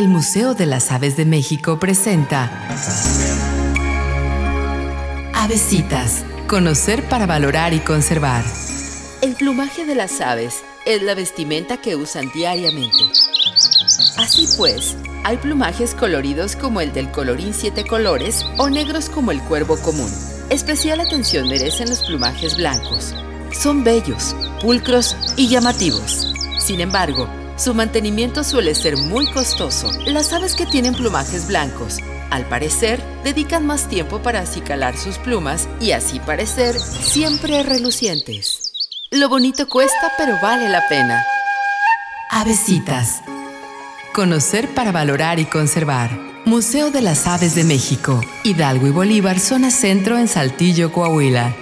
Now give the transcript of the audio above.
El Museo de las Aves de México presenta Avesitas. Conocer para valorar y conservar. El plumaje de las aves es la vestimenta que usan diariamente. Así pues, hay plumajes coloridos como el del colorín siete colores o negros como el cuervo común. Especial atención merecen los plumajes blancos. Son bellos, pulcros y llamativos. Sin embargo, su mantenimiento suele ser muy costoso. Las aves que tienen plumajes blancos, al parecer, dedican más tiempo para acicalar sus plumas y así parecer siempre relucientes. Lo bonito cuesta, pero vale la pena. Avesitas. Conocer para valorar y conservar. Museo de las Aves de México, Hidalgo y Bolívar, zona centro en Saltillo, Coahuila.